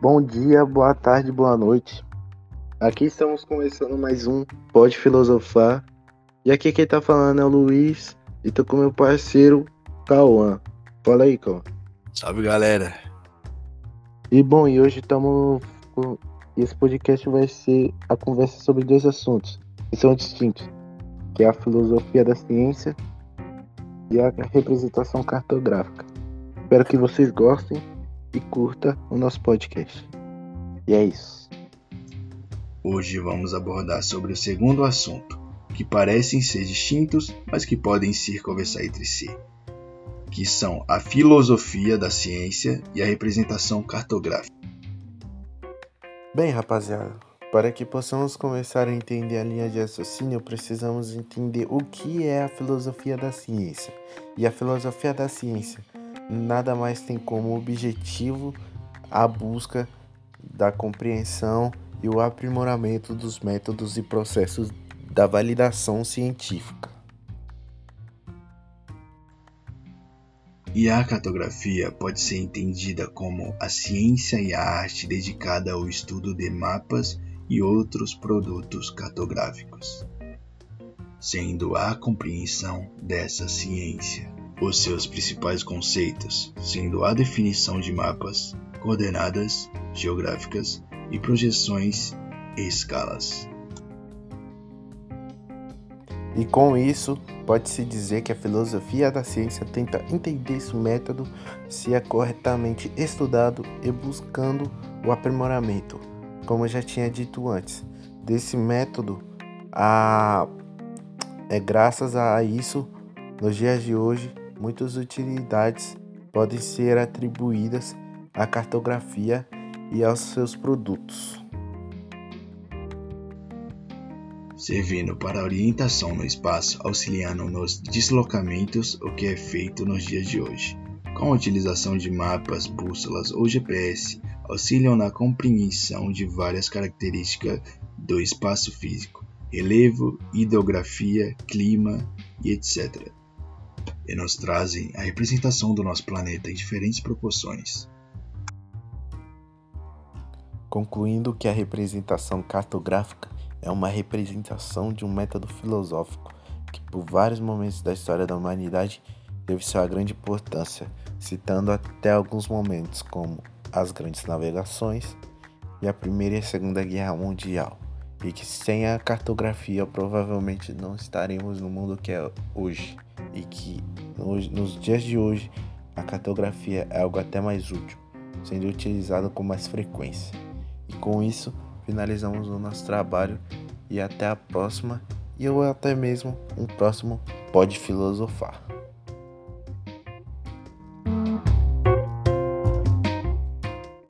Bom dia, boa tarde, boa noite. Aqui estamos começando mais um Pode Filosofar. E aqui quem tá falando é o Luiz e tô com meu parceiro Cauã. Fala aí, Cauã. Salve galera. E bom, e hoje estamos. Esse podcast vai ser a conversa sobre dois assuntos que são distintos, que é a filosofia da ciência e a representação cartográfica. Espero que vocês gostem e curta o nosso podcast. E é isso. Hoje vamos abordar sobre o segundo assunto, que parecem ser distintos, mas que podem se conversar entre si, que são a filosofia da ciência e a representação cartográfica. Bem, rapaziada, para que possamos começar a entender a linha de raciocínio, precisamos entender o que é a filosofia da ciência. E a filosofia da ciência nada mais tem como objetivo a busca da compreensão e o aprimoramento dos métodos e processos da validação científica. E a cartografia pode ser entendida como a ciência e a arte dedicada ao estudo de mapas e outros produtos cartográficos, sendo a compreensão dessa ciência os seus principais conceitos, sendo a definição de mapas, coordenadas geográficas e projeções e escalas. E com isso, pode-se dizer que a filosofia da ciência tenta entender esse método se é corretamente estudado e buscando o aprimoramento, como eu já tinha dito antes. Desse método, a... é graças a isso, nos dias de hoje, muitas utilidades podem ser atribuídas à cartografia e aos seus produtos. Servindo para orientação no espaço, auxiliando nos deslocamentos, o que é feito nos dias de hoje. Com a utilização de mapas, bússolas ou GPS, auxiliam na compreensão de várias características do espaço físico, relevo, hidrografia, clima e etc e nos trazem a representação do nosso planeta em diferentes proporções. Concluindo que a representação cartográfica é uma representação de um método filosófico que, por vários momentos da história da humanidade, teve sua grande importância, citando até alguns momentos como as grandes navegações e a Primeira e a Segunda Guerra Mundial, e que sem a cartografia provavelmente não estaremos no mundo que é hoje e que nos dias de hoje a cartografia é algo até mais útil, sendo utilizada com mais frequência. E com isso, finalizamos o nosso trabalho e até a próxima, e ou até mesmo um próximo Pode Filosofar.